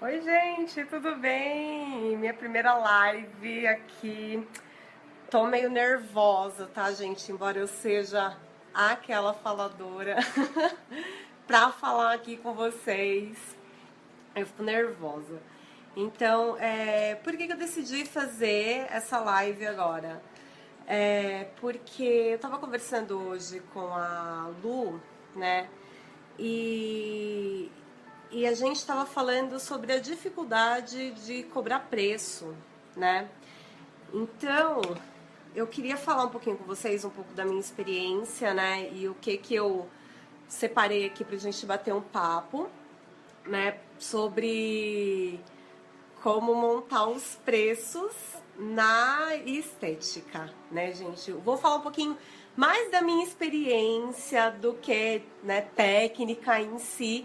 Oi, gente, tudo bem? Minha primeira live aqui. Tô meio nervosa, tá, gente? Embora eu seja aquela faladora pra falar aqui com vocês, eu fico nervosa. Então, é, por que, que eu decidi fazer essa live agora? É, porque eu tava conversando hoje com a Lu, né? E, e a gente estava falando sobre a dificuldade de cobrar preço, né? Então, eu queria falar um pouquinho com vocês, um pouco da minha experiência, né? E o que que eu separei aqui pra gente bater um papo, né? Sobre como montar os preços na estética, né, gente? Eu vou falar um pouquinho mais da minha experiência do que né, técnica em si,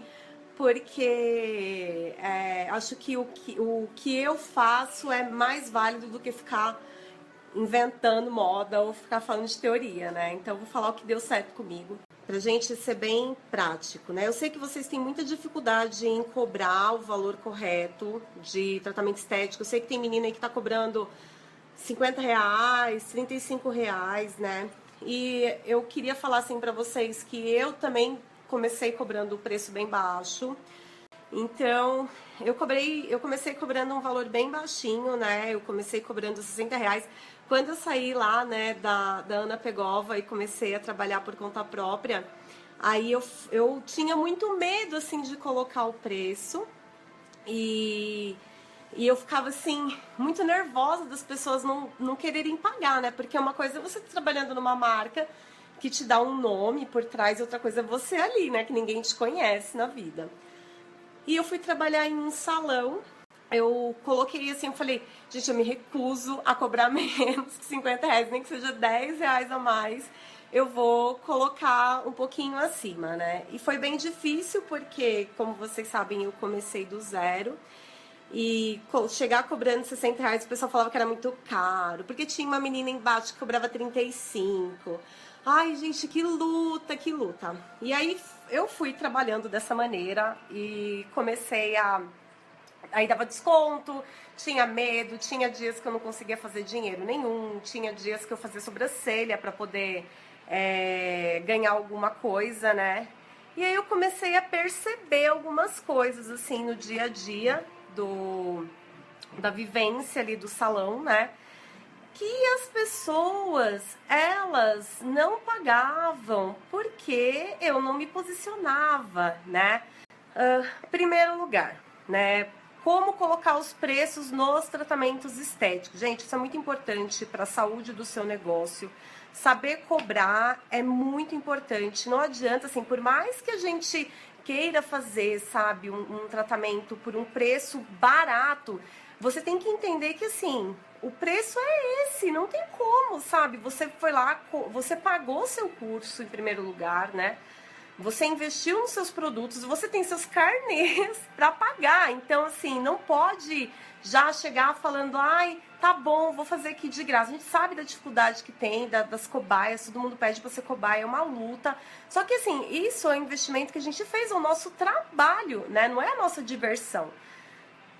porque é, acho que o, que o que eu faço é mais válido do que ficar inventando moda ou ficar falando de teoria, né? Então vou falar o que deu certo comigo. Pra gente ser bem prático, né? Eu sei que vocês têm muita dificuldade em cobrar o valor correto de tratamento estético. Eu sei que tem menina aí que tá cobrando 50 reais, 35 reais, né? E eu queria falar assim para vocês que eu também comecei cobrando o preço bem baixo. Então, eu cobrei, eu comecei cobrando um valor bem baixinho, né? Eu comecei cobrando 60 reais. Quando eu saí lá, né, da, da Ana Pegova e comecei a trabalhar por conta própria, aí eu, eu tinha muito medo, assim, de colocar o preço. E, e eu ficava, assim, muito nervosa das pessoas não, não quererem pagar, né? Porque uma coisa é você tá trabalhando numa marca que te dá um nome por trás, outra coisa é você ali, né? Que ninguém te conhece na vida. E eu fui trabalhar em um salão. Eu coloquei assim, eu falei, gente, eu me recuso a cobrar menos que 50 reais, nem que seja 10 reais a mais. Eu vou colocar um pouquinho acima, né? E foi bem difícil porque, como vocês sabem, eu comecei do zero. E chegar cobrando 60 reais, o pessoal falava que era muito caro. Porque tinha uma menina embaixo que cobrava 35. Ai, gente, que luta, que luta. E aí eu fui trabalhando dessa maneira e comecei a. Aí dava desconto, tinha medo, tinha dias que eu não conseguia fazer dinheiro nenhum, tinha dias que eu fazia sobrancelha para poder é, ganhar alguma coisa, né? E aí eu comecei a perceber algumas coisas assim no dia a dia do da vivência ali do salão, né? Que as pessoas elas não pagavam porque eu não me posicionava, né? Uh, primeiro lugar, né? Como colocar os preços nos tratamentos estéticos. Gente, isso é muito importante para a saúde do seu negócio. Saber cobrar é muito importante. Não adianta, assim, por mais que a gente queira fazer, sabe, um, um tratamento por um preço barato, você tem que entender que, assim, o preço é esse, não tem como, sabe? Você foi lá, você pagou seu curso em primeiro lugar, né? Você investiu nos seus produtos, você tem seus carnês para pagar. Então, assim, não pode já chegar falando, ai, tá bom, vou fazer aqui de graça. A gente sabe da dificuldade que tem, da, das cobaias, todo mundo pede pra ser cobaia, é uma luta. Só que, assim, isso é um investimento que a gente fez, é o nosso trabalho, né? Não é a nossa diversão.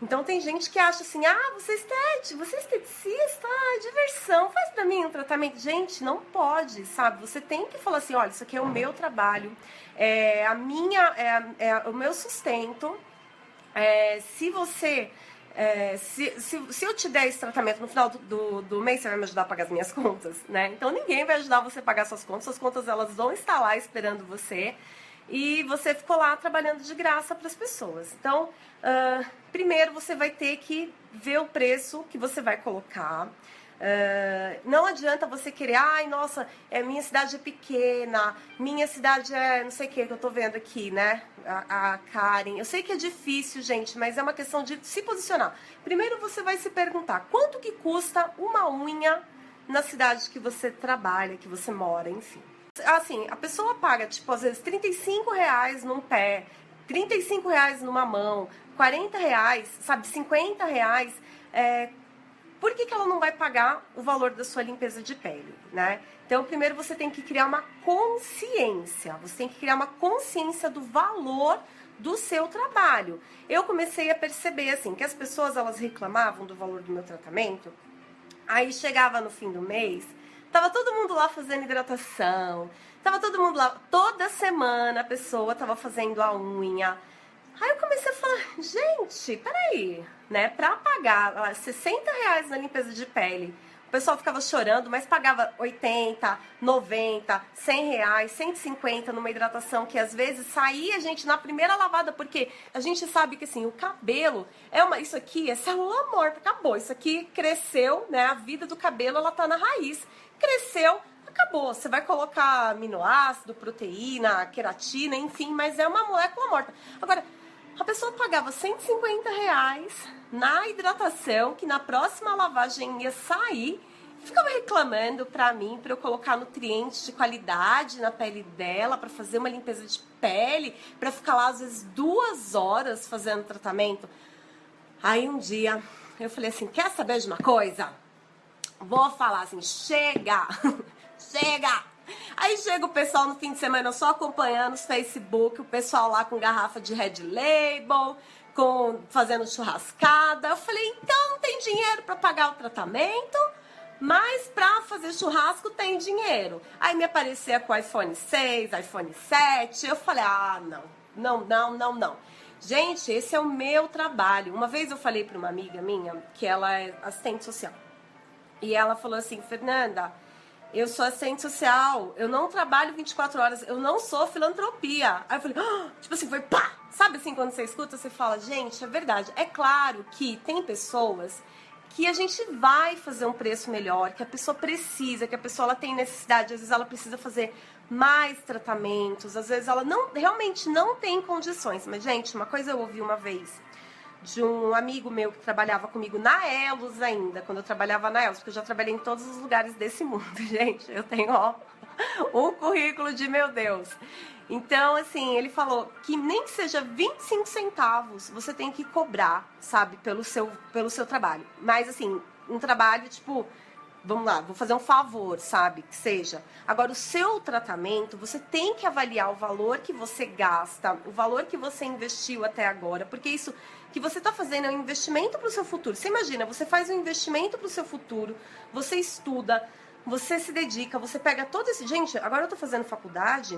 Então tem gente que acha assim, ah, você é estético, você é esteticista, ah, diversão, faz pra mim um tratamento. Gente, não pode, sabe? Você tem que falar assim, olha, isso aqui é o meu trabalho, é a minha, é, é o meu sustento. É, se você é, se, se, se, eu te der esse tratamento no final do, do, do, mês, você vai me ajudar a pagar as minhas contas, né? Então ninguém vai ajudar você a pagar suas contas, suas contas elas vão estar lá esperando você e você ficou lá trabalhando de graça para as pessoas. Então, uh, primeiro você vai ter que ver o preço que você vai colocar. Uh, não adianta você querer, ai, nossa, é, minha cidade é pequena, minha cidade é não sei o que que eu tô vendo aqui, né? A, a Karen. Eu sei que é difícil, gente, mas é uma questão de se posicionar. Primeiro você vai se perguntar quanto que custa uma unha na cidade que você trabalha, que você mora, enfim. Assim, a pessoa paga, tipo, às vezes 35 reais num pé, 35 reais numa mão, 40 reais, sabe, 50 reais. É, por que, que ela não vai pagar o valor da sua limpeza de pele, né? Então, primeiro você tem que criar uma consciência, você tem que criar uma consciência do valor do seu trabalho. Eu comecei a perceber assim que as pessoas elas reclamavam do valor do meu tratamento. Aí chegava no fim do mês, tava todo mundo lá fazendo hidratação, tava todo mundo lá toda semana a pessoa tava fazendo a unha. Aí eu comecei a falar, gente, peraí, né? Pra pagar 60 reais na limpeza de pele, pessoal ficava chorando, mas pagava 80, 90, 100 reais, 150 numa hidratação que às vezes saía gente na primeira lavada, porque a gente sabe que assim, o cabelo é uma. Isso aqui é célula morta, acabou. Isso aqui cresceu, né? A vida do cabelo ela tá na raiz. Cresceu, acabou. Você vai colocar aminoácido, proteína, queratina, enfim, mas é uma molécula morta. Agora, a pessoa pagava 150 reais na hidratação, que na próxima lavagem ia sair, ficava reclamando pra mim, pra eu colocar nutrientes de qualidade na pele dela, pra fazer uma limpeza de pele, pra ficar lá às vezes duas horas fazendo tratamento. Aí um dia eu falei assim: quer saber de uma coisa? Vou falar assim: chega! chega! Aí chega o pessoal no fim de semana só acompanhando os Facebook, o pessoal lá com garrafa de Red Label, com fazendo churrascada. Eu falei, então não tem dinheiro para pagar o tratamento, mas para fazer churrasco tem dinheiro. Aí me aparecia com iPhone 6, iPhone 7. Eu falei, ah, não, não, não, não, não. Gente, esse é o meu trabalho. Uma vez eu falei para uma amiga minha que ela é assistente social. E ela falou assim, Fernanda, eu sou assistente social, eu não trabalho 24 horas, eu não sou filantropia. Aí eu falei, ah! tipo assim, foi pá! Sabe assim, quando você escuta, você fala, gente, é verdade. É claro que tem pessoas que a gente vai fazer um preço melhor, que a pessoa precisa, que a pessoa ela tem necessidade, às vezes ela precisa fazer mais tratamentos, às vezes ela não realmente não tem condições. Mas, gente, uma coisa eu ouvi uma vez de um amigo meu que trabalhava comigo na Elos ainda, quando eu trabalhava na Elos, porque eu já trabalhei em todos os lugares desse mundo, gente. Eu tenho, ó, um currículo de meu Deus. Então, assim, ele falou que nem que seja 25 centavos você tem que cobrar, sabe, pelo seu, pelo seu trabalho. Mas, assim, um trabalho, tipo, vamos lá, vou fazer um favor, sabe? Que seja. Agora, o seu tratamento, você tem que avaliar o valor que você gasta, o valor que você investiu até agora, porque isso que você está fazendo é um investimento para o seu futuro. Você imagina, você faz um investimento para o seu futuro, você estuda, você se dedica, você pega todo esse. Gente, agora eu estou fazendo faculdade,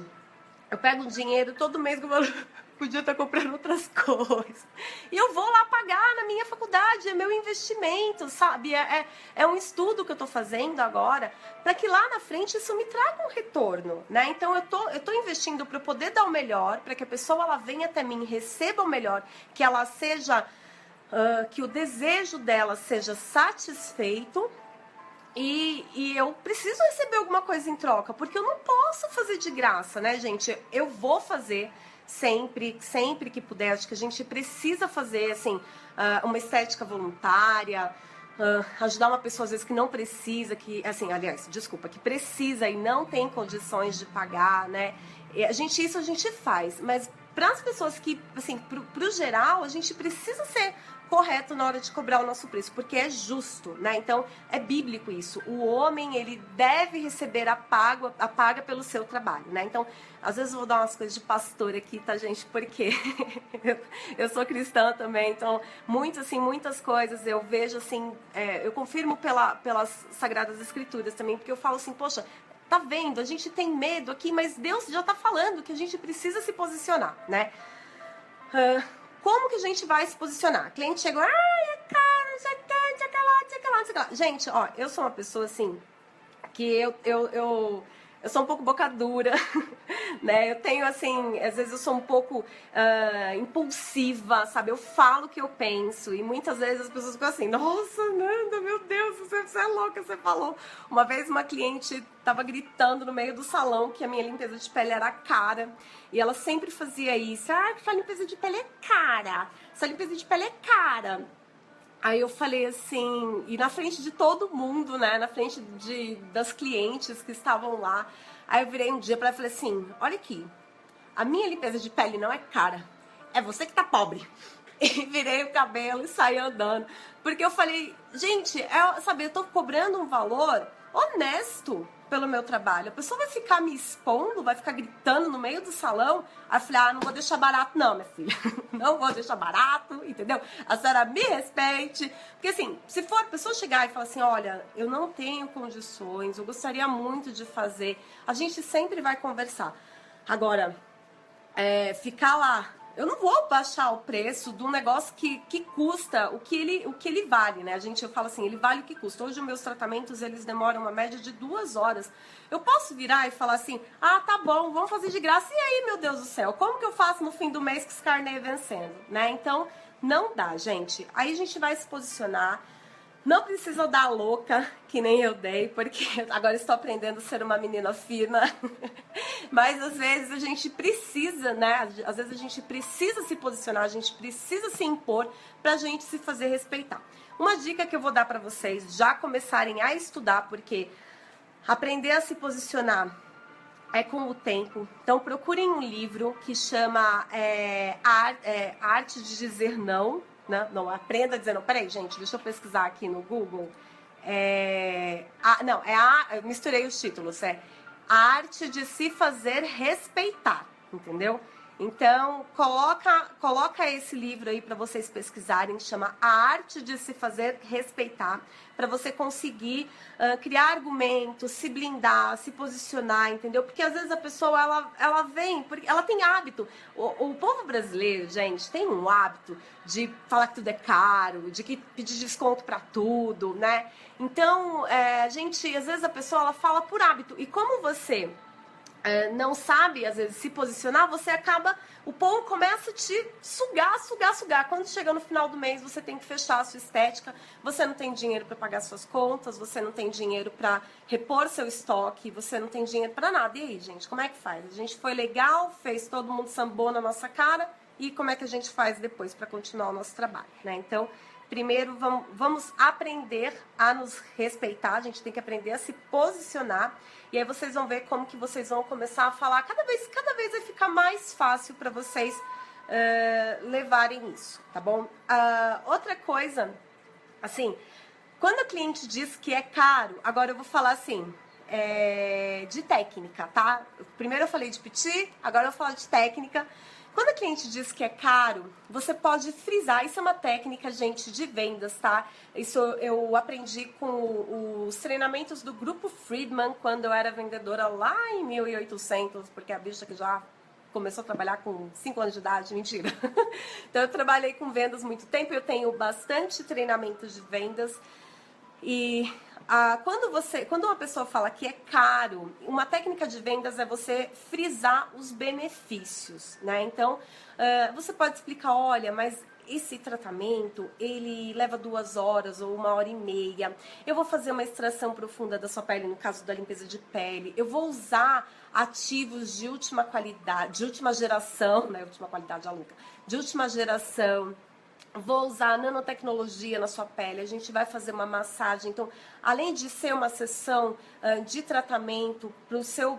eu pego dinheiro todo mês que eu podia estar comprando outras coisas. E eu vou lá pagar na minha faculdade, é meu investimento, sabe? É, é, é um estudo que eu estou fazendo agora para que lá na frente isso me traga um retorno, né? Então eu tô, eu tô investindo para poder dar o melhor, para que a pessoa ela venha até mim, receba o melhor, que ela seja, uh, que o desejo dela seja satisfeito. E, e eu preciso receber alguma coisa em troca, porque eu não posso fazer de graça, né, gente? Eu vou fazer sempre, sempre que puder. Acho que a gente precisa fazer assim ah, uma estética voluntária, uh, ajudar uma pessoa às vezes que não precisa, que assim, aliás, desculpa, que precisa e não tem condições de pagar, né? A gente isso a gente faz, mas para as pessoas que, assim, para o geral, a gente precisa ser correto na hora de cobrar o nosso preço, porque é justo, né? Então, é bíblico isso. O homem, ele deve receber a paga, a paga pelo seu trabalho, né? Então, às vezes eu vou dar umas coisas de pastor aqui, tá, gente? Porque eu sou cristã também, então, muitas, assim, muitas coisas eu vejo, assim, é, eu confirmo pela, pelas Sagradas Escrituras também, porque eu falo assim, poxa, tá vendo? A gente tem medo aqui, mas Deus já tá falando que a gente precisa se posicionar, né? Uh, como que a gente vai se posicionar? O cliente chegou, ai, é caro, não sei o que, lá, não sei lá, não sei lá. Gente, ó, eu sou uma pessoa assim, que eu, eu, eu eu sou um pouco boca dura, né? Eu tenho, assim, às vezes eu sou um pouco uh, impulsiva, sabe? Eu falo o que eu penso e muitas vezes as pessoas ficam assim, nossa, Nanda, meu Deus, você, você é louca, você falou. Uma vez uma cliente estava gritando no meio do salão que a minha limpeza de pele era cara e ela sempre fazia isso. Ah, sua limpeza de pele é cara, sua limpeza de pele é cara. Aí eu falei assim, e na frente de todo mundo, né? Na frente de, das clientes que estavam lá. Aí eu virei um dia para ela e falei assim: olha aqui, a minha limpeza de pele não é cara, é você que tá pobre. E virei o cabelo e saí andando. Porque eu falei, gente, é, sabe, eu tô cobrando um valor honesto. Pelo meu trabalho. A pessoa vai ficar me expondo, vai ficar gritando no meio do salão. Aí eu falei, ah, não vou deixar barato não, minha filha. não vou deixar barato, entendeu? A senhora me respeite. Porque assim, se for a pessoa chegar e falar assim, olha, eu não tenho condições, eu gostaria muito de fazer, a gente sempre vai conversar. Agora, é, ficar lá eu não vou baixar o preço de um negócio que, que custa o que, ele, o que ele vale, né? A gente, eu falo assim, ele vale o que custa. Hoje, os meus tratamentos, eles demoram uma média de duas horas. Eu posso virar e falar assim, ah, tá bom, vamos fazer de graça. E aí, meu Deus do céu, como que eu faço no fim do mês com esse carnê vencendo, né? Então, não dá, gente. Aí a gente vai se posicionar não precisa dar louca, que nem eu dei, porque agora estou aprendendo a ser uma menina fina. Mas às vezes a gente precisa, né? Às vezes a gente precisa se posicionar, a gente precisa se impor para a gente se fazer respeitar. Uma dica que eu vou dar para vocês já começarem a estudar, porque aprender a se posicionar é com o tempo. Então procurem um livro que chama é, é, Arte de Dizer Não né? Não, aprenda dizendo, peraí, gente, deixa eu pesquisar aqui no Google. É, a, não, é a, misturei os títulos, é a arte de se fazer respeitar, entendeu? Então, coloca, coloca esse livro aí para vocês pesquisarem, chama A Arte de Se Fazer Respeitar, para você conseguir uh, criar argumentos, se blindar, se posicionar, entendeu? Porque às vezes a pessoa, ela, ela vem, porque ela tem hábito. O, o povo brasileiro, gente, tem um hábito de falar que tudo é caro, de que pedir desconto para tudo, né? Então, é, gente, às vezes a pessoa, ela fala por hábito. E como você é, não sabe, às vezes, se posicionar, você acaba. O povo começa a te sugar, sugar, sugar. Quando chega no final do mês, você tem que fechar a sua estética, você não tem dinheiro para pagar suas contas, você não tem dinheiro para repor seu estoque, você não tem dinheiro para nada. E aí, gente, como é que faz? A gente foi legal, fez todo mundo sambou na nossa cara, e como é que a gente faz depois para continuar o nosso trabalho, né? Então, primeiro vamos, vamos aprender a nos respeitar, a gente tem que aprender a se posicionar e aí vocês vão ver como que vocês vão começar a falar. Cada vez, cada vez vai ficar mais fácil para vocês uh, levarem isso, tá bom? Uh, outra coisa, assim, quando o cliente diz que é caro, agora eu vou falar assim, é, de técnica, tá? Primeiro eu falei de petit, agora eu falar de técnica. Quando a cliente diz que é caro, você pode frisar. Isso é uma técnica, gente, de vendas, tá? Isso eu aprendi com os treinamentos do grupo Friedman quando eu era vendedora lá em 1800, porque a bicha que já começou a trabalhar com 5 anos de idade, mentira. então eu trabalhei com vendas muito tempo, eu tenho bastante treinamento de vendas e ah, quando você, quando uma pessoa fala que é caro, uma técnica de vendas é você frisar os benefícios, né? Então, uh, você pode explicar, olha, mas esse tratamento, ele leva duas horas ou uma hora e meia. Eu vou fazer uma extração profunda da sua pele, no caso da limpeza de pele. Eu vou usar ativos de última qualidade, de última geração, né? Última qualidade, a. De última geração vou usar nanotecnologia na sua pele, a gente vai fazer uma massagem. Então, além de ser uma sessão uh, de tratamento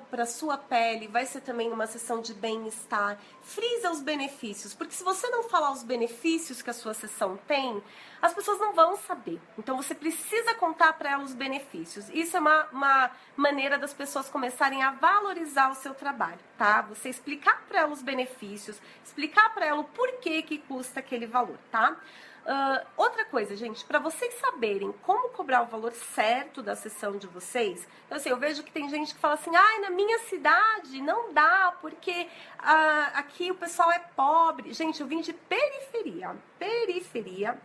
para a sua pele, vai ser também uma sessão de bem-estar. Frisa os benefícios, porque se você não falar os benefícios que a sua sessão tem, as pessoas não vão saber. Então, você precisa contar para elas os benefícios. Isso é uma, uma maneira das pessoas começarem a valorizar o seu trabalho, tá? Você explicar para elas os benefícios, explicar para ela o porquê que custa aquele valor, tá? Uh, outra coisa, gente, para vocês saberem como cobrar o valor certo da sessão de vocês, então, assim, eu vejo que tem gente que fala assim, ai, na minha cidade não dá, porque uh, aqui o pessoal é pobre. Gente, eu vim de periferia, periferia,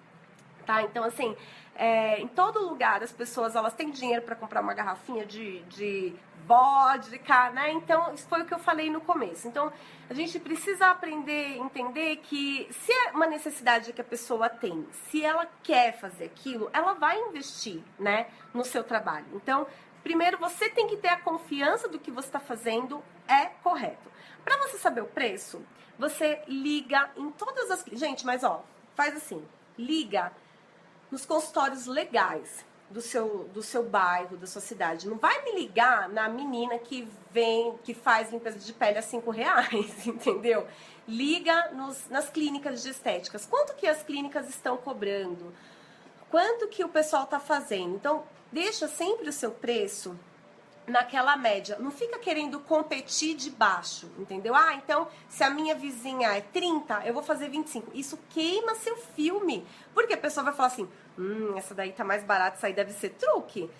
tá? Então, assim, é, em todo lugar as pessoas elas têm dinheiro para comprar uma garrafinha de, de vodka, né? Então, isso foi o que eu falei no começo. Então, a gente precisa aprender, entender que se é uma necessidade que a pessoa tem, se ela quer fazer aquilo, ela vai investir, né, no seu trabalho. Então, primeiro você tem que ter a confiança do que você está fazendo é correto. Para você saber o preço, você liga em todas as. Gente, mas ó, faz assim: liga nos consultórios legais do seu, do seu bairro, da sua cidade. Não vai me ligar na menina que vem, que faz limpeza de pele a cinco reais, entendeu? Liga nos, nas clínicas de estéticas. Quanto que as clínicas estão cobrando? Quanto que o pessoal está fazendo? Então, deixa sempre o seu preço naquela média. Não fica querendo competir de baixo, entendeu? Ah, então se a minha vizinha é 30, eu vou fazer 25. Isso queima seu filme. Porque a pessoa vai falar assim: hum, essa daí tá mais barata, isso aí deve ser truque.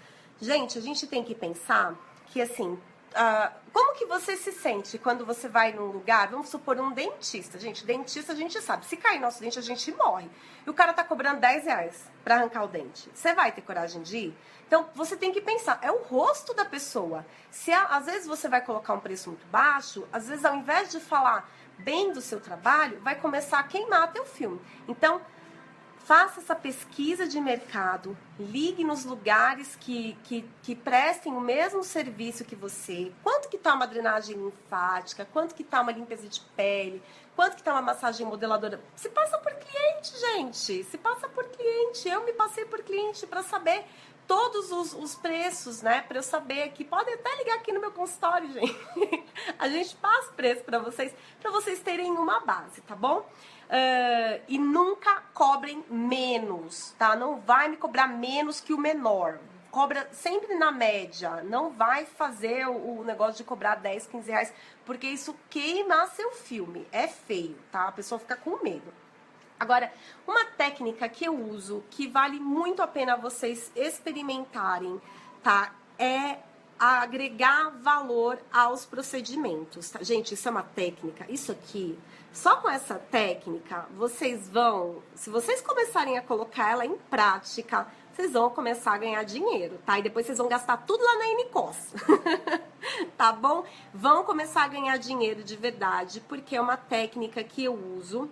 Gente, a gente tem que pensar que assim. Uh, como que você se sente quando você vai num lugar, vamos supor um dentista, gente, dentista a gente sabe, se cair nosso dente a gente morre, e o cara tá cobrando 10 reais pra arrancar o dente, você vai ter coragem de ir? Então, você tem que pensar, é o rosto da pessoa. Se às vezes você vai colocar um preço muito baixo, às vezes ao invés de falar bem do seu trabalho, vai começar a queimar teu filme. Então, faça essa pesquisa de mercado, ligue nos lugares que, que, que prestem o mesmo serviço que você. Quanto que está uma drenagem linfática? Quanto que está uma limpeza de pele? Quanto que está uma massagem modeladora? Se passa por cliente, gente. Se passa por cliente. Eu me passei por cliente para saber todos os, os preços, né? Para eu saber que podem até ligar aqui no meu consultório, gente. A gente passa preço para vocês, para vocês terem uma base, tá bom? Uh, e nunca cobrem menos, tá? Não vai me cobrar menos que o menor. Cobra sempre na média. Não vai fazer o, o negócio de cobrar 10, 15 reais, porque isso queima seu filme. É feio, tá? A pessoa fica com medo. Agora, uma técnica que eu uso que vale muito a pena vocês experimentarem, tá? É agregar valor aos procedimentos. Tá? Gente, isso é uma técnica. Isso aqui, só com essa técnica, vocês vão, se vocês começarem a colocar ela em prática, vocês vão começar a ganhar dinheiro, tá? E depois vocês vão gastar tudo lá na Nicos. tá bom? Vão começar a ganhar dinheiro de verdade, porque é uma técnica que eu uso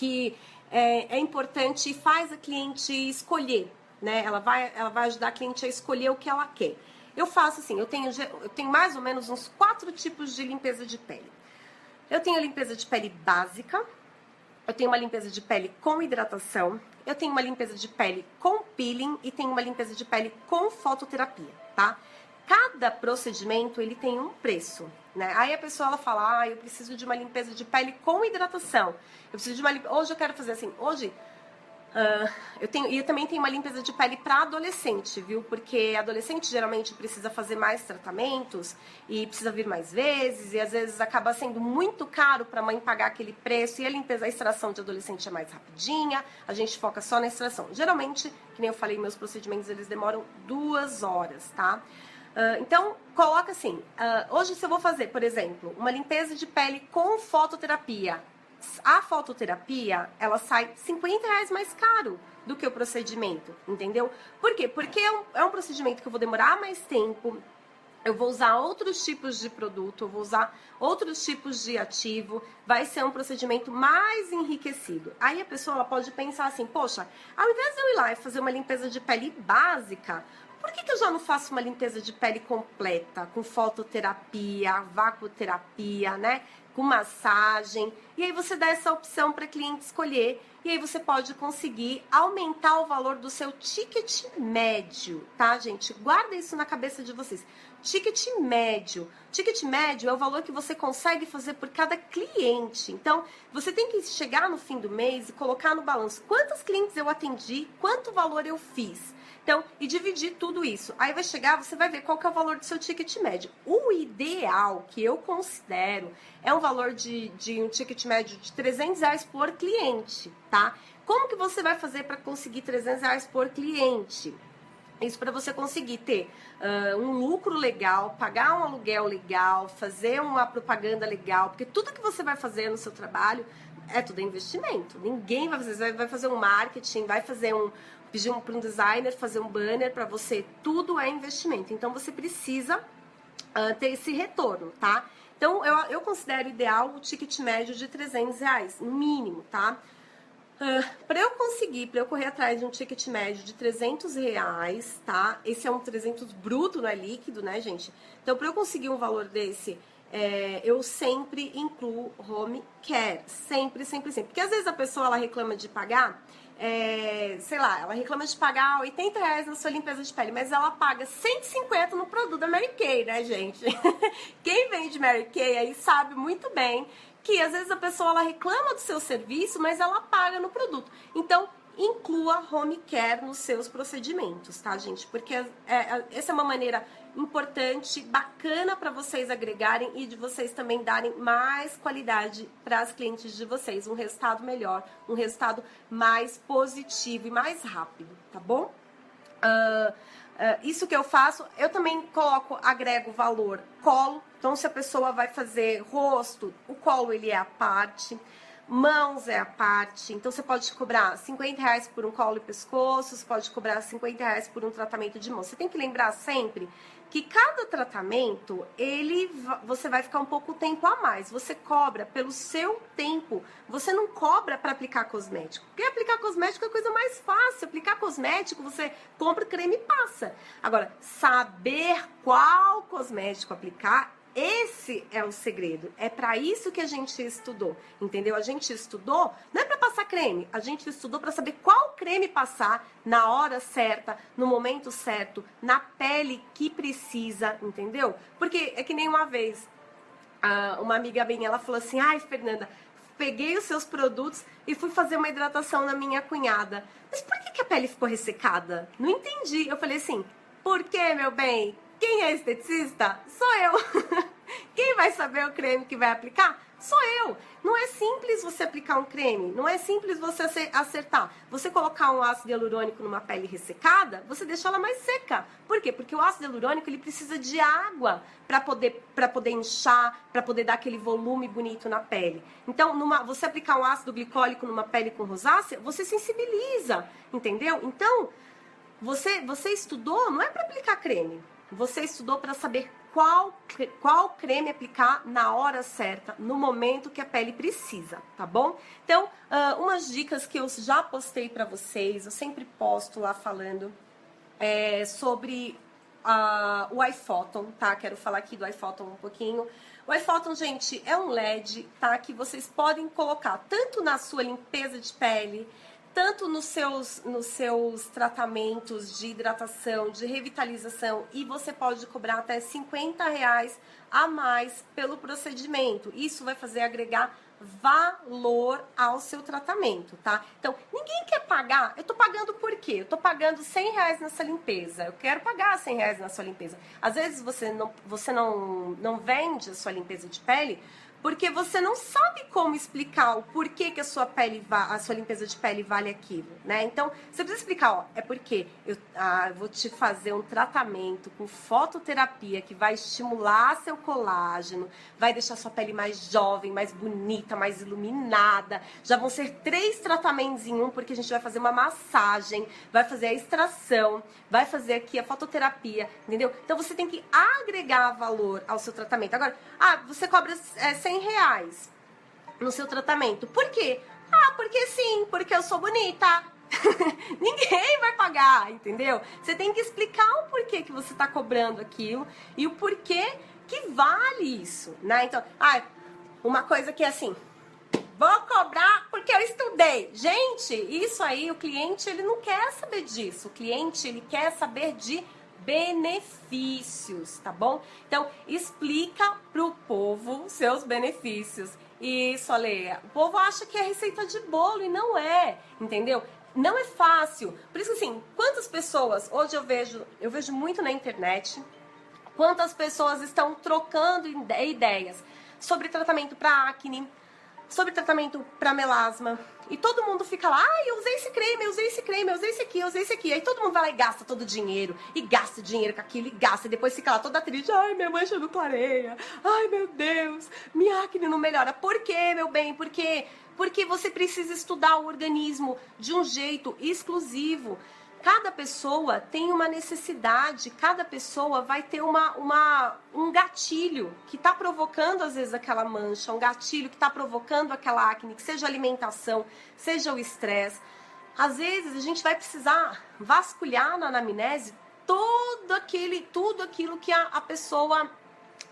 que é, é importante e faz a cliente escolher, né? Ela vai, ela vai ajudar a cliente a escolher o que ela quer. Eu faço assim, eu tenho, eu tenho mais ou menos uns quatro tipos de limpeza de pele. Eu tenho a limpeza de pele básica, eu tenho uma limpeza de pele com hidratação, eu tenho uma limpeza de pele com peeling e tenho uma limpeza de pele com fototerapia, tá? Cada procedimento ele tem um preço, né? Aí a pessoa ela fala, ah, eu preciso de uma limpeza de pele com hidratação. Eu preciso de uma hoje eu quero fazer assim, hoje Uh, eu tenho e eu também tenho uma limpeza de pele para adolescente, viu? Porque adolescente geralmente precisa fazer mais tratamentos e precisa vir mais vezes e às vezes acaba sendo muito caro para a mãe pagar aquele preço e a limpeza, a extração de adolescente é mais rapidinha. A gente foca só na extração. Geralmente, que nem eu falei, meus procedimentos eles demoram duas horas, tá? Uh, então, coloca assim: uh, hoje, se eu vou fazer, por exemplo, uma limpeza de pele com fototerapia, a fototerapia ela sai 50 reais mais caro do que o procedimento, entendeu? Por quê? Porque é um, é um procedimento que eu vou demorar mais tempo, eu vou usar outros tipos de produto, eu vou usar outros tipos de ativo, vai ser um procedimento mais enriquecido. Aí a pessoa pode pensar assim, poxa, ao invés de eu ir lá e fazer uma limpeza de pele básica, por que, que eu já não faço uma limpeza de pele completa, com fototerapia, vacuoterapia, né? Com massagem. E aí você dá essa opção para cliente escolher. E aí você pode conseguir aumentar o valor do seu ticket médio, tá, gente? Guarda isso na cabeça de vocês. Ticket médio. Ticket médio é o valor que você consegue fazer por cada cliente. Então, você tem que chegar no fim do mês e colocar no balanço quantos clientes eu atendi, quanto valor eu fiz. Então, e dividir tudo isso. Aí vai chegar, você vai ver qual que é o valor do seu ticket médio. O ideal que eu considero é um valor de, de um ticket médio de 300 reais por cliente, tá? Como que você vai fazer para conseguir 300 reais por cliente? Isso para você conseguir ter uh, um lucro legal, pagar um aluguel legal, fazer uma propaganda legal, porque tudo que você vai fazer no seu trabalho é tudo investimento. Ninguém vai fazer, vai fazer um marketing, vai fazer um, pedir um, para um designer fazer um banner para você, tudo é investimento. Então você precisa uh, ter esse retorno, tá? Então eu, eu considero ideal o ticket médio de 300 reais, mínimo, tá? Uh, para eu conseguir, para eu correr atrás de um ticket médio de 300 reais, tá? Esse é um 300 bruto, não é líquido, né, gente? Então, para eu conseguir um valor desse, é, eu sempre incluo home care. Sempre, sempre, sempre. Porque às vezes a pessoa ela reclama de pagar é, sei lá, ela reclama de pagar 80 reais na sua limpeza de pele, mas ela paga 150 no produto da Mary Kay, né, gente? Quem vende Mary Kay aí sabe muito bem que às vezes a pessoa ela reclama do seu serviço, mas ela paga no produto. Então, inclua home care nos seus procedimentos, tá, gente? Porque é, é, essa é uma maneira importante, bacana para vocês agregarem e de vocês também darem mais qualidade para as clientes de vocês, um resultado melhor, um resultado mais positivo e mais rápido, tá bom? Uh, Uh, isso que eu faço, eu também coloco, agrego valor colo. Então, se a pessoa vai fazer rosto, o colo ele é a parte, mãos é a parte. Então, você pode cobrar 50 reais por um colo e pescoço, você pode cobrar 50 reais por um tratamento de mão. Você tem que lembrar sempre que cada tratamento, ele você vai ficar um pouco tempo a mais. Você cobra pelo seu tempo. Você não cobra para aplicar cosmético. Porque aplicar cosmético é a coisa mais fácil. Aplicar cosmético, você compra o creme e passa. Agora, saber qual cosmético aplicar esse é o segredo. É para isso que a gente estudou, entendeu? A gente estudou não é para passar creme, a gente estudou para saber qual creme passar na hora certa, no momento certo, na pele que precisa, entendeu? Porque é que nem uma vez uma amiga minha, ela falou assim: "Ai, Fernanda, peguei os seus produtos e fui fazer uma hidratação na minha cunhada. Mas por que, que a pele ficou ressecada? Não entendi. Eu falei assim: por que, meu bem? Quem é esteticista? Sou eu. Quem vai saber o creme que vai aplicar? Sou eu. Não é simples você aplicar um creme, não é simples você acertar. Você colocar um ácido hialurônico numa pele ressecada, você deixa ela mais seca. Por quê? Porque o ácido hialurônico ele precisa de água para poder para poder inchar, para poder dar aquele volume bonito na pele. Então, numa, você aplicar um ácido glicólico numa pele com rosácea, você sensibiliza, entendeu? Então, você você estudou não é para aplicar creme. Você estudou para saber qual, qual creme aplicar na hora certa, no momento que a pele precisa, tá bom? Então, uh, umas dicas que eu já postei para vocês, eu sempre posto lá falando é, sobre uh, o iPhoton, tá? Quero falar aqui do iPhoton um pouquinho. O iPhoton, gente, é um LED, tá? Que vocês podem colocar tanto na sua limpeza de pele, tanto nos seus, nos seus tratamentos de hidratação, de revitalização, e você pode cobrar até 50 reais a mais pelo procedimento. Isso vai fazer agregar valor ao seu tratamento, tá? Então, ninguém quer pagar. Eu tô pagando por quê? Eu tô pagando 100 reais nessa limpeza. Eu quero pagar 100 reais na sua limpeza. Às vezes você não, você não, não vende a sua limpeza de pele porque você não sabe como explicar o porquê que a sua pele a sua limpeza de pele vale aquilo, né? Então, você precisa explicar, ó, é porque eu ah, vou te fazer um tratamento com fototerapia que vai estimular seu colágeno, vai deixar sua pele mais jovem, mais bonita, mais iluminada. Já vão ser três tratamentos em um, porque a gente vai fazer uma massagem, vai fazer a extração, vai fazer aqui a fototerapia, entendeu? Então, você tem que agregar valor ao seu tratamento. Agora, ah, você cobra é, 100 reais no seu tratamento. Por quê? Ah, porque sim, porque eu sou bonita. Ninguém vai pagar, entendeu? Você tem que explicar o porquê que você está cobrando aquilo e o porquê que vale isso, né? Então, ah, uma coisa que é assim, vou cobrar porque eu estudei. Gente, isso aí o cliente ele não quer saber disso. O cliente ele quer saber de benefícios, tá bom? Então, explica pro povo seus benefícios. Isso, Aleia. O povo acha que é receita de bolo e não é, entendeu? Não é fácil. Por isso, assim, quantas pessoas, hoje eu vejo, eu vejo muito na internet, quantas pessoas estão trocando ideias sobre tratamento para acne, sobre tratamento para melasma. E todo mundo fica lá, ah, eu usei esse creme, eu usei esse creme, eu usei esse aqui, eu usei esse aqui. Aí todo mundo vai lá e gasta todo o dinheiro, e gasta dinheiro com aquilo, e gasta, e depois fica lá toda triste, ai, minha mancha não clareia, ai, meu Deus, minha acne não melhora. Por quê, meu bem? Por quê? Porque você precisa estudar o organismo de um jeito exclusivo. Cada pessoa tem uma necessidade, cada pessoa vai ter uma, uma, um gatilho que está provocando às vezes aquela mancha, um gatilho que está provocando aquela acne, que seja alimentação, seja o estresse. Às vezes a gente vai precisar vasculhar na anamnese todo aquele, tudo aquilo que a, a pessoa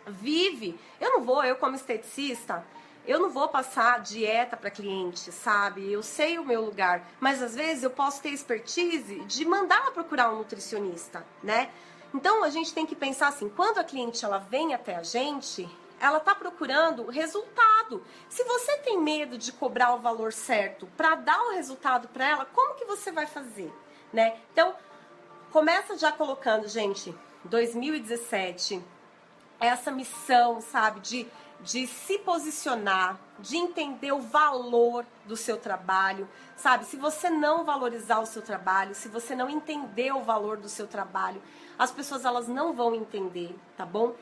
vive. Eu não vou, eu como esteticista, eu não vou passar dieta para cliente, sabe? Eu sei o meu lugar, mas às vezes eu posso ter expertise de mandar ela procurar um nutricionista, né? Então a gente tem que pensar assim, quando a cliente ela vem até a gente, ela está procurando resultado. Se você tem medo de cobrar o valor certo para dar o resultado para ela, como que você vai fazer, né? Então, começa já colocando, gente, 2017, essa missão, sabe, de de se posicionar, de entender o valor do seu trabalho, sabe? Se você não valorizar o seu trabalho, se você não entender o valor do seu trabalho, as pessoas elas não vão entender, tá bom?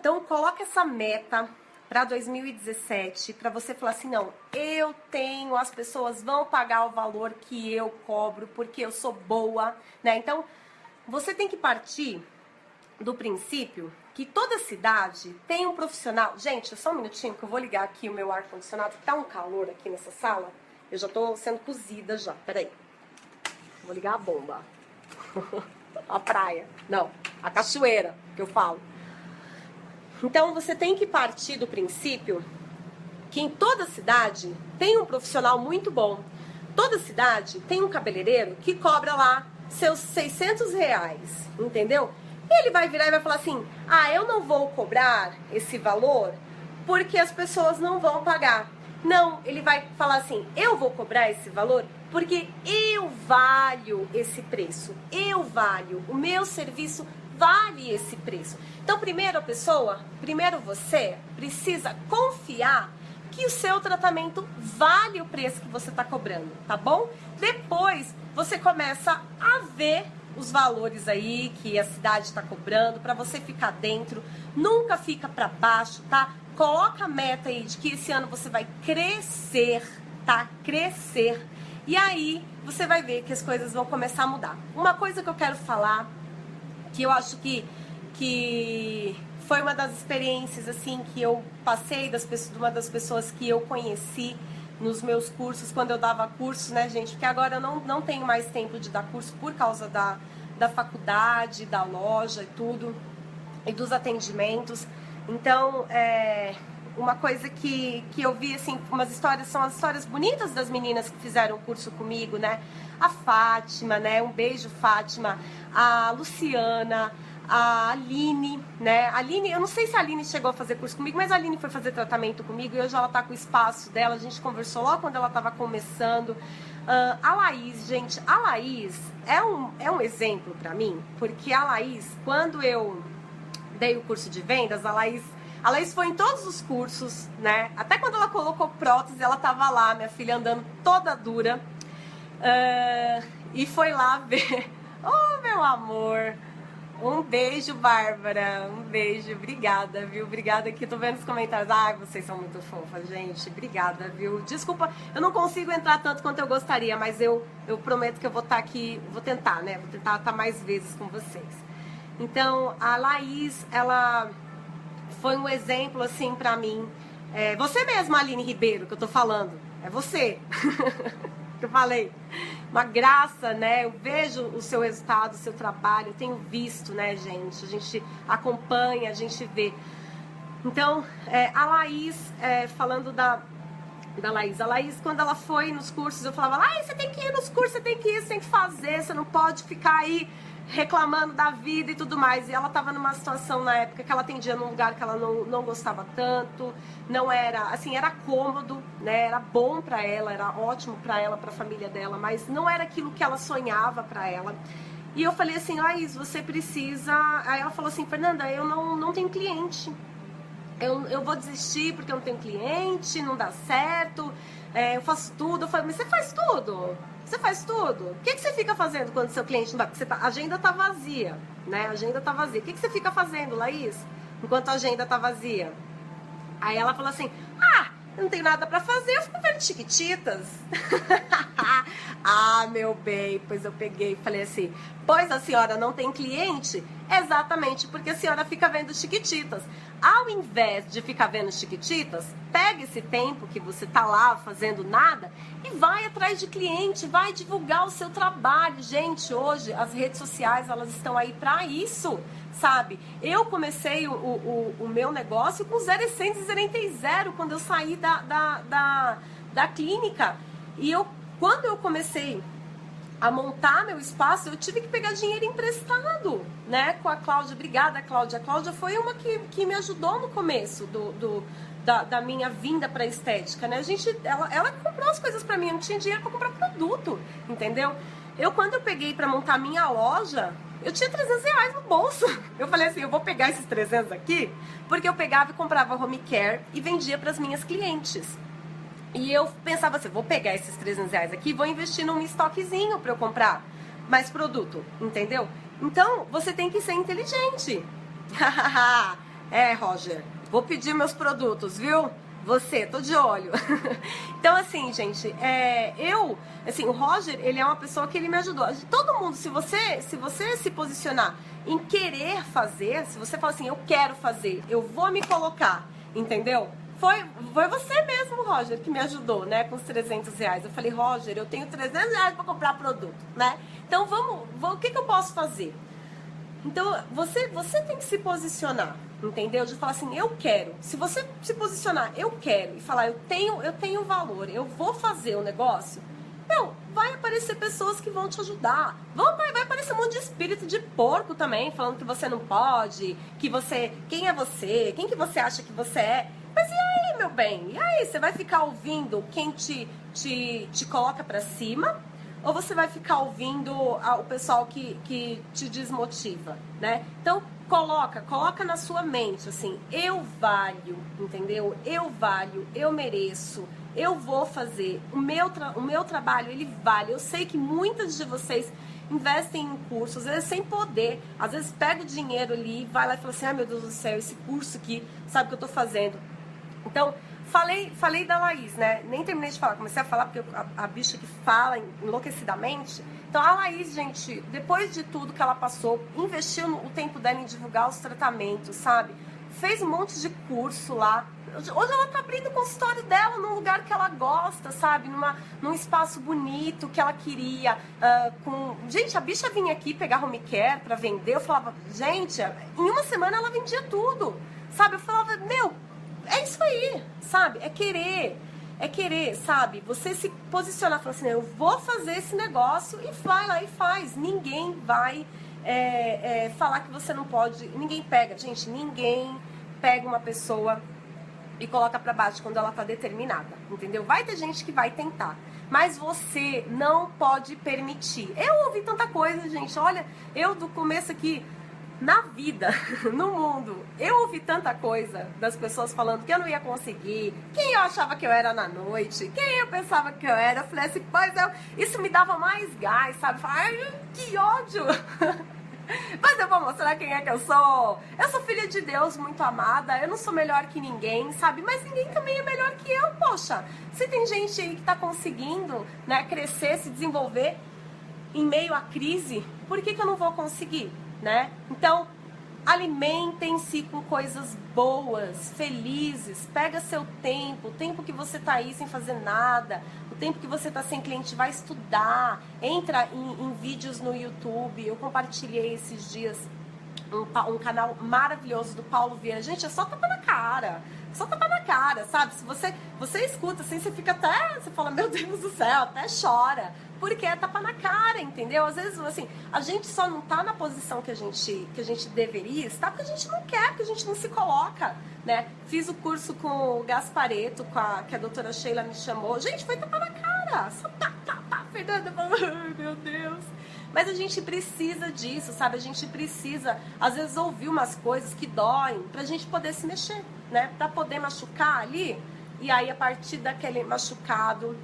Então coloca essa meta para 2017, para você falar assim, não, eu tenho, as pessoas vão pagar o valor que eu cobro porque eu sou boa, né? Então, você tem que partir do princípio que toda cidade tem um profissional. Gente, só um minutinho que eu vou ligar aqui o meu ar condicionado, que tá um calor aqui nessa sala. Eu já tô sendo cozida já. Peraí. Vou ligar a bomba. a praia. Não, a cachoeira que eu falo. Então você tem que partir do princípio que em toda cidade tem um profissional muito bom. Toda cidade tem um cabeleireiro que cobra lá seus 600 reais, entendeu? Ele vai virar e vai falar assim: ah, eu não vou cobrar esse valor porque as pessoas não vão pagar. Não, ele vai falar assim: eu vou cobrar esse valor porque eu valho esse preço. Eu valho. O meu serviço vale esse preço. Então, primeiro a pessoa, primeiro você precisa confiar que o seu tratamento vale o preço que você está cobrando, tá bom? Depois você começa a ver os valores aí que a cidade está cobrando para você ficar dentro. Nunca fica para baixo, tá? Coloca a meta aí de que esse ano você vai crescer, tá? Crescer. E aí você vai ver que as coisas vão começar a mudar. Uma coisa que eu quero falar, que eu acho que, que foi uma das experiências assim que eu passei das pessoas, uma das pessoas que eu conheci nos meus cursos, quando eu dava curso, né, gente? Porque agora eu não, não tenho mais tempo de dar curso por causa da, da faculdade, da loja e tudo, e dos atendimentos. Então, é, uma coisa que, que eu vi, assim, umas histórias, são as histórias bonitas das meninas que fizeram o curso comigo, né? A Fátima, né? Um beijo, Fátima. A Luciana, a Aline, né? A Aline, eu não sei se a Aline chegou a fazer curso comigo, mas a Aline foi fazer tratamento comigo e hoje ela tá com o espaço dela. A gente conversou logo quando ela estava começando. Uh, a Laís, gente, a Laís é um, é um exemplo para mim, porque a Laís, quando eu dei o curso de vendas, a Laís, a Laís foi em todos os cursos, né? Até quando ela colocou prótese, ela tava lá, minha filha andando toda dura. Uh, e foi lá ver. Oh, meu amor! Um beijo, Bárbara. Um beijo. Obrigada, viu? Obrigada aqui. Tô vendo os comentários. Ai, vocês são muito fofas, gente. Obrigada, viu? Desculpa, eu não consigo entrar tanto quanto eu gostaria, mas eu, eu prometo que eu vou estar tá aqui, vou tentar, né? Vou tentar estar mais vezes com vocês. Então, a Laís, ela foi um exemplo, assim, para mim. É, você mesma, Aline Ribeiro, que eu tô falando. É você. que eu falei uma graça, né? Eu vejo o seu resultado, o seu trabalho, eu tenho visto, né, gente? A gente acompanha, a gente vê. Então, é, a Laís, é, falando da, da Laís, a Laís, quando ela foi nos cursos, eu falava, Laís, você tem que ir nos cursos, você tem que ir, você tem que fazer, você não pode ficar aí reclamando da vida e tudo mais. E ela estava numa situação na época que ela atendia num lugar que ela não, não gostava tanto, não era, assim, era cômodo, né? Era bom para ela, era ótimo para ela, para a família dela, mas não era aquilo que ela sonhava para ela. E eu falei assim, Laís, você precisa. Aí ela falou assim, Fernanda, eu não, não tenho cliente. Eu, eu vou desistir porque eu não tenho cliente, não dá certo, é, eu faço tudo. Eu falei, mas você faz tudo? Você faz tudo. O que, que você fica fazendo quando seu cliente não vai? Porque tá, a agenda tá vazia, né? A agenda tá vazia. O que, que você fica fazendo, Laís? Enquanto a agenda tá vazia? Aí ela falou assim: Ah, eu não tenho nada para fazer, eu fico vendo chiquititas. ah, meu bem, pois eu peguei e falei assim: Pois a senhora não tem cliente? Exatamente porque a senhora fica vendo chiquititas. Ao invés de ficar vendo chiquititas, pega esse tempo que você tá lá fazendo nada e vai atrás de cliente, vai divulgar o seu trabalho. Gente, hoje as redes sociais elas estão aí para isso, sabe? Eu comecei o, o, o meu negócio com zero essência e zero quando eu saí da, da, da, da clínica. E eu, quando eu comecei a montar meu espaço, eu tive que pegar dinheiro emprestado, né? Com a Cláudia. Obrigada, Cláudia. A Cláudia foi uma que, que me ajudou no começo do, do da, da, minha vinda para estética, né? A gente, ela, ela comprou as coisas para mim, eu não tinha dinheiro para comprar produto, entendeu? Eu, quando eu peguei para montar minha loja, eu tinha 300 reais no bolso. Eu falei assim, eu vou pegar esses 300 aqui, porque eu pegava e comprava home care e vendia para as minhas clientes. E eu pensava assim, vou pegar esses 300 reais aqui, vou investir num estoquezinho para eu comprar mais produto, entendeu? Então, você tem que ser inteligente. é, Roger, vou pedir meus produtos, viu? Você, tô de olho. então, assim, gente, é, eu, assim, o Roger, ele é uma pessoa que ele me ajudou. Todo mundo, se você, se você se posicionar em querer fazer, se você fala assim, eu quero fazer, eu vou me colocar, entendeu? Foi, foi você mesmo, Roger, que me ajudou, né, com os 300 reais. Eu falei, Roger, eu tenho 300 reais para comprar produto, né? Então vamos, vamos, o que, que eu posso fazer? Então você, você tem que se posicionar, entendeu? De falar assim, eu quero. Se você se posicionar, eu quero, e falar, eu tenho, eu tenho valor, eu vou fazer o negócio, não, vai aparecer pessoas que vão te ajudar. Vão, vai, vai aparecer um monte de espírito de porco também, falando que você não pode, que você. Quem é você? Quem que você acha que você é? Mas e aí, meu bem? E aí, você vai ficar ouvindo quem te, te, te coloca para cima? Ou você vai ficar ouvindo o pessoal que, que te desmotiva, né? Então, coloca, coloca na sua mente, assim, eu valho, entendeu? Eu valho, eu mereço, eu vou fazer. O meu, o meu trabalho, ele vale. Eu sei que muitas de vocês investem em cursos, às vezes sem poder, às vezes pega o dinheiro ali, vai lá e fala assim, ah, meu Deus do céu, esse curso aqui, sabe o que eu tô fazendo? Então, falei, falei da Laís, né? Nem terminei de falar, comecei a falar porque a, a bicha que fala enlouquecidamente. Então, a Laís, gente, depois de tudo que ela passou, investiu no, o tempo dela em divulgar os tratamentos, sabe? Fez um monte de curso lá. Hoje ela tá abrindo o consultório dela num lugar que ela gosta, sabe? Numa, num espaço bonito que ela queria. Uh, com... Gente, a bicha vinha aqui pegar home care pra vender. Eu falava, gente, em uma semana ela vendia tudo. Sabe? Eu falava, meu, é isso aí, sabe? É querer. É querer, sabe? Você se posicionar, falar assim, eu vou fazer esse negócio e vai lá e faz. Ninguém vai é, é, falar que você não pode. Ninguém pega, gente, ninguém pega uma pessoa e coloca para baixo quando ela tá determinada, entendeu? Vai ter gente que vai tentar, mas você não pode permitir. Eu ouvi tanta coisa, gente. Olha, eu do começo aqui na vida, no mundo, eu ouvi tanta coisa das pessoas falando que eu não ia conseguir, quem eu achava que eu era na noite, quem eu pensava que eu era. Eu falei assim, pois eu, isso me dava mais gás, sabe? Ai, que ódio! Mas eu vou mostrar quem é que eu sou. Eu sou filha de Deus, muito amada. Eu não sou melhor que ninguém, sabe? Mas ninguém também é melhor que eu, poxa. Se tem gente aí que tá conseguindo, né, crescer, se desenvolver em meio à crise, por que, que eu não vou conseguir? Né? Então, alimentem-se com coisas boas, felizes. Pega seu tempo, o tempo que você está aí sem fazer nada, o tempo que você está sem cliente, vai estudar. Entra em, em, vídeos no YouTube. Eu compartilhei esses dias um, um, canal maravilhoso do Paulo Vieira. Gente, é só tapa na cara. Só tapa na cara, sabe? Se você, você escuta assim, você fica até. Você fala, meu Deus do céu, até chora porque é tapa na cara, entendeu? Às vezes, assim, a gente só não tá na posição que a gente, que a gente deveria estar porque a gente não quer, porque a gente não se coloca, né? Fiz o curso com o Gaspareto, com a, que a doutora Sheila me chamou. Gente, foi tapa na cara, só pá, pá, pá, Fernanda, ai meu Deus. Mas a gente precisa disso, sabe? A gente precisa, às vezes, ouvir umas coisas que doem pra gente poder se mexer, né? Pra poder machucar ali e aí, a partir daquele machucado,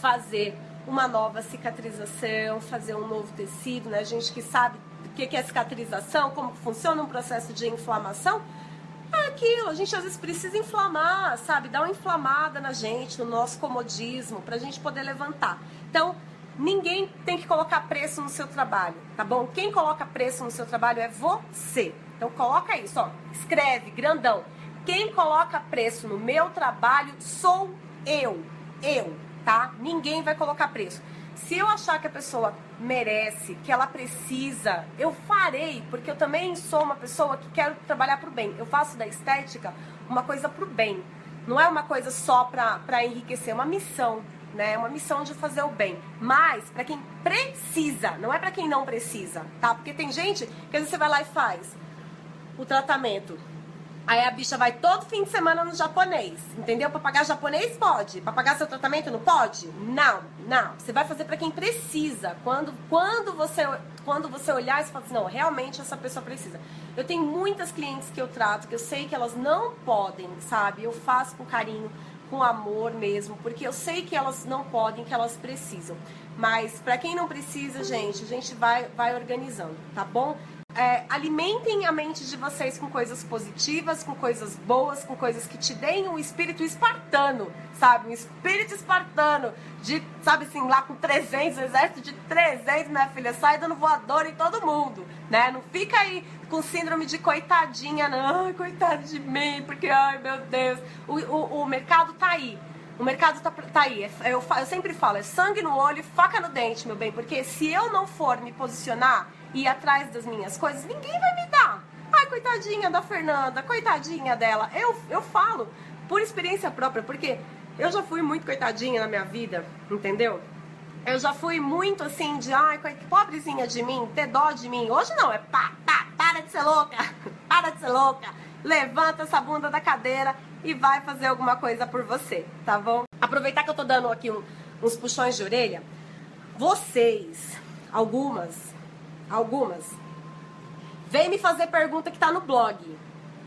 fazer uma nova cicatrização, fazer um novo tecido, né? A gente que sabe o que é cicatrização, como funciona um processo de inflamação, é aquilo, a gente às vezes precisa inflamar, sabe? Dar uma inflamada na gente, no nosso comodismo, para a gente poder levantar. Então, ninguém tem que colocar preço no seu trabalho, tá bom? Quem coloca preço no seu trabalho é você. Então, coloca isso, ó, escreve, grandão. Quem coloca preço no meu trabalho sou eu. Eu tá? Ninguém vai colocar preço. Se eu achar que a pessoa merece, que ela precisa, eu farei, porque eu também sou uma pessoa que quero trabalhar pro bem. Eu faço da estética uma coisa pro bem. Não é uma coisa só para enriquecer, é uma missão. né? É uma missão de fazer o bem. Mas para quem precisa, não é para quem não precisa, tá? Porque tem gente que às vezes você vai lá e faz o tratamento. Aí a bicha vai todo fim de semana no japonês, entendeu? Pra pagar japonês pode, pra pagar seu tratamento não pode? Não, não. Você vai fazer para quem precisa. Quando, quando, você, quando você olhar e fala assim, não, realmente essa pessoa precisa. Eu tenho muitas clientes que eu trato que eu sei que elas não podem, sabe? Eu faço com carinho, com amor mesmo, porque eu sei que elas não podem, que elas precisam. Mas para quem não precisa, gente, a gente vai, vai organizando, tá bom? É, alimentem a mente de vocês com coisas positivas, com coisas boas, com coisas que te deem um espírito espartano, sabe? Um espírito espartano, de, sabe assim, lá com 300, um exército de 300, minha filha, sai dando voador em todo mundo, né? Não fica aí com síndrome de coitadinha, não, ai, coitado de mim, porque, ai, meu Deus, o, o, o mercado tá aí. O mercado tá, tá aí. É, eu, eu sempre falo, é sangue no olho, faca no dente, meu bem, porque se eu não for me posicionar ir atrás das minhas coisas, ninguém vai me dar. Ai, coitadinha da Fernanda, coitadinha dela. Eu, eu falo por experiência própria, porque eu já fui muito coitadinha na minha vida, entendeu? Eu já fui muito assim de, ai, pobrezinha de mim, ter dó de mim. Hoje não, é pá, pá, para de ser louca, para de ser louca. Levanta essa bunda da cadeira e vai fazer alguma coisa por você, tá bom? Aproveitar que eu tô dando aqui um, uns puxões de orelha. Vocês, algumas, algumas, vem me fazer pergunta que tá no blog,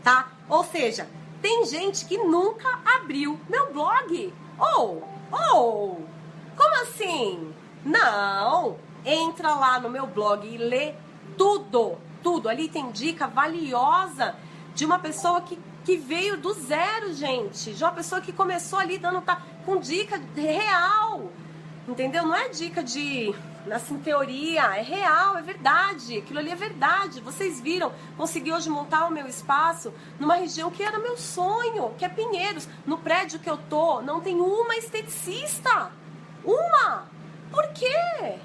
tá? Ou seja, tem gente que nunca abriu meu blog. Ou, oh, ou, oh, como assim? Não, entra lá no meu blog e lê tudo, tudo. Ali tem dica valiosa de uma pessoa que, que veio do zero, gente. De uma pessoa que começou ali dando tá, com dica real. Entendeu? Não é dica de assim, teoria, é real, é verdade. Aquilo ali é verdade. Vocês viram, consegui hoje montar o meu espaço numa região que era meu sonho, que é Pinheiros. No prédio que eu tô, não tem uma esteticista. Uma! Por quê?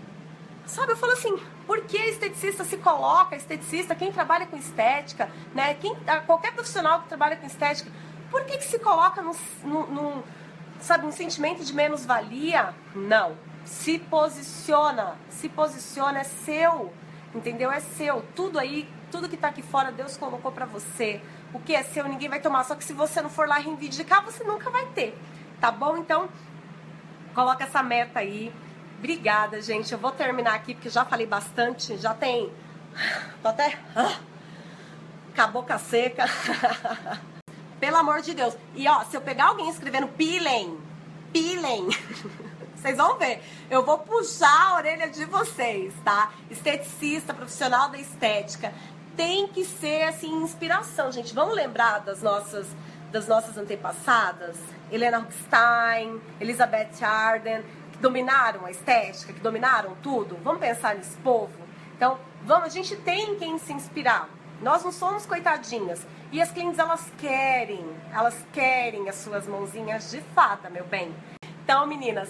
Sabe, eu falo assim, por que esteticista se coloca, esteticista, quem trabalha com estética, né? Quem, qualquer profissional que trabalha com estética, por que, que se coloca num, num, sabe, um sentimento de menos-valia? Não se posiciona, se posiciona, é seu, entendeu? É seu. Tudo aí, tudo que tá aqui fora, Deus colocou para você. O que é seu, ninguém vai tomar. Só que se você não for lá reivindicar, você nunca vai ter. Tá bom? Então, coloca essa meta aí. Obrigada, gente. Eu vou terminar aqui porque já falei bastante. Já tem. Tô até. Ah, com a boca seca. Pelo amor de Deus. E ó, se eu pegar alguém escrevendo pilem, pilem. Vocês vão ver. Eu vou puxar a orelha de vocês, tá? Esteticista, profissional da estética. Tem que ser, assim, inspiração, gente. Vamos lembrar das nossas, das nossas antepassadas? Helena Rubinstein, Elizabeth Arden, que dominaram a estética, que dominaram tudo. Vamos pensar nesse povo? Então, vamos, a gente tem quem se inspirar. Nós não somos coitadinhas. E as clientes, elas querem, elas querem as suas mãozinhas de fada, meu bem. Então, meninas,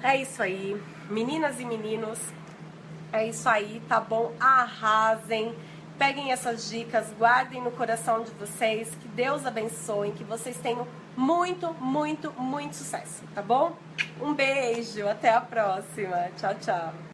é isso aí. Meninas e meninos, é isso aí, tá bom? Arrasem. Peguem essas dicas, guardem no coração de vocês. Que Deus abençoe, que vocês tenham muito, muito, muito sucesso, tá bom? Um beijo, até a próxima. Tchau, tchau.